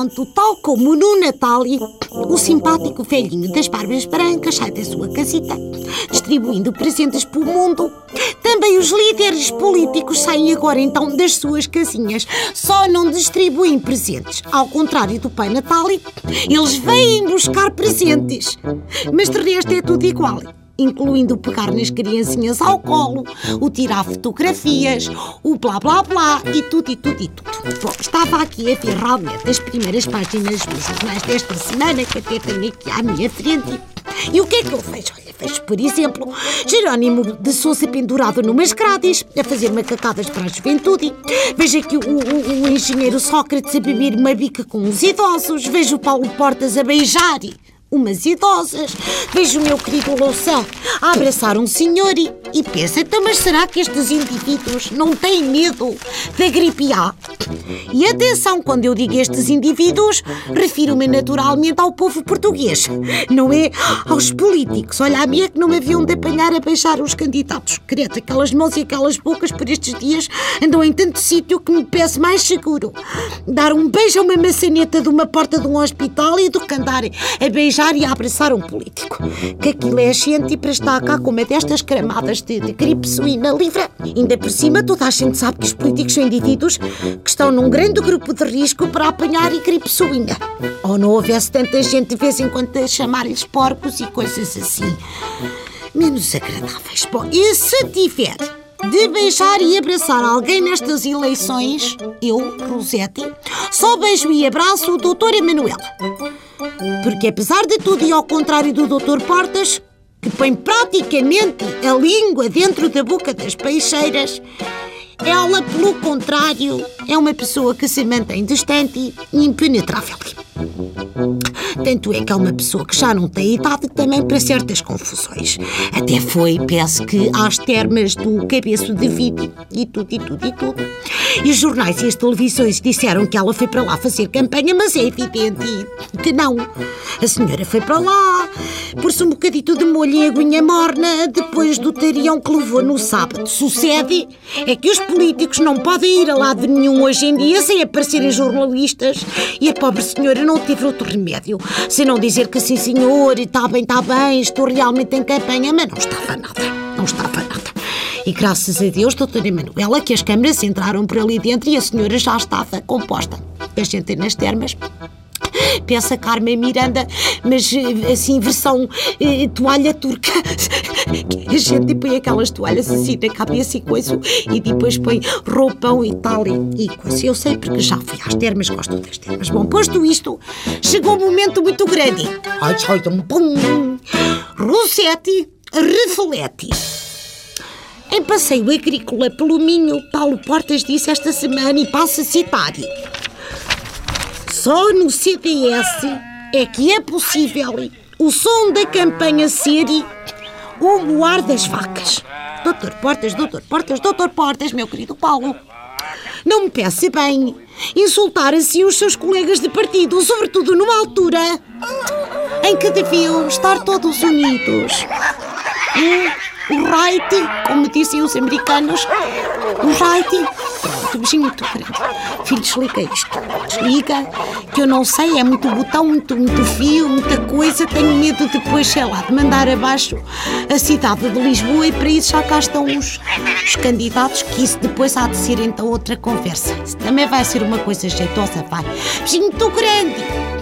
pronto, tal como no Natal, o simpático velhinho das barbas brancas sai da sua casita, distribuindo presentes pelo mundo. Também os líderes políticos saem agora então das suas casinhas. Só não distribuem presentes. Ao contrário do Pai Natal, eles vêm buscar presentes. Mas de resto é tudo igual incluindo o pegar nas criancinhas ao colo, o tirar fotografias, o blá blá blá e tudo e tudo e tudo. Bom, estava aqui a ver realmente as primeiras páginas dos jornais desta semana, que até tenho aqui à minha frente. E o que é que eu vejo? Olha, vejo, por exemplo, Jerónimo de Souza pendurado numas grades, a fazer macacadas para a juventude. Vejo aqui o, o, o engenheiro Sócrates a beber uma bica com os idosos. Vejo o Paulo Portas a beijar umas idosas. Vejo o meu querido Louçã a abraçar um senhor e, e pensa, então, mas será que estes indivíduos não têm medo da gripe A? E atenção, quando eu digo estes indivíduos, refiro-me naturalmente ao povo português, não é aos políticos. Olha, a mim é que não me haviam de apanhar a beijar os candidatos. Credo, aquelas mãos e aquelas bocas por estes dias andam em tanto sítio que me parece mais seguro. Dar um beijo a uma maçaneta de uma porta de um hospital e do que andar a beijar e a abraçar um político. Que aquilo é gente para estar cá com uma destas cramadas de, de gripe suína livre. Ainda por cima, toda a gente sabe que os políticos são indivíduos que estão num grande grupo de risco para apanhar gripe suína. Ou não houvesse tanta gente de vez em quando a chamar-lhes porcos e coisas assim. Menos agradáveis. Bom, e se tiver de beijar e abraçar alguém nestas eleições, eu, Rosete, só beijo e abraço o Doutor Emanuel. Porque apesar de tudo e ao contrário do Dr. Portas, que põe praticamente a língua dentro da boca das peixeiras, ela, pelo contrário, é uma pessoa que se mantém distante e impenetrável. Tanto é que é uma pessoa que já não tem idade também para certas confusões. Até foi, penso que, às termas do cabeço de vídeo e tudo, e tudo, e tudo. E os jornais e as televisões disseram que ela foi para lá fazer campanha, mas é evidente que não. A senhora foi para lá, pôs-se um bocadito de molho em aguinha morna depois do tarião que levou no sábado. Sucede é que os políticos não podem ir a lado nenhum hoje em dia sem aparecerem jornalistas e a pobre senhora não teve outro remédio se não dizer que sim, senhor, e está bem, está bem, estou realmente em campanha, mas não estava nada, não estava nada. E graças a Deus, doutora Emanuela, que as câmaras entraram por ali dentro e a senhora já estava composta. A gente nas termas Pensa Carmen Miranda, mas eh, assim, versão eh, toalha turca. A gente põe aquelas toalhas assim na cabeça e coisa, e depois põe roupão e tal, e, e coisa. Eu sei porque já fui às termas, gosto das termas. Bom, posto isto, chegou um momento muito grande. Ai, um pum! Rossetti, reflete. Em passeio agrícola pelo Minho, Paulo Portas disse esta semana, e passa a citar só no CDS é que é possível o som da campanha ser o moar das vacas. Doutor Portas, doutor Portas, doutor Portas, meu querido Paulo. Não me peça bem insultar assim os seus colegas de partido, sobretudo numa altura em que deviam estar todos unidos. O right, como dizem os americanos, o right Pronto, beijinho muito grande. Filho, desliga isto. Desliga, que eu não sei, é muito botão, muito, muito fio, muita coisa. Tenho medo depois, sei lá, de mandar abaixo a cidade de Lisboa e para isso já cá estão os, os candidatos, que isso depois há de ser então outra conversa. Isso também vai ser uma coisa jeitosa, vai. Beijinho muito grande.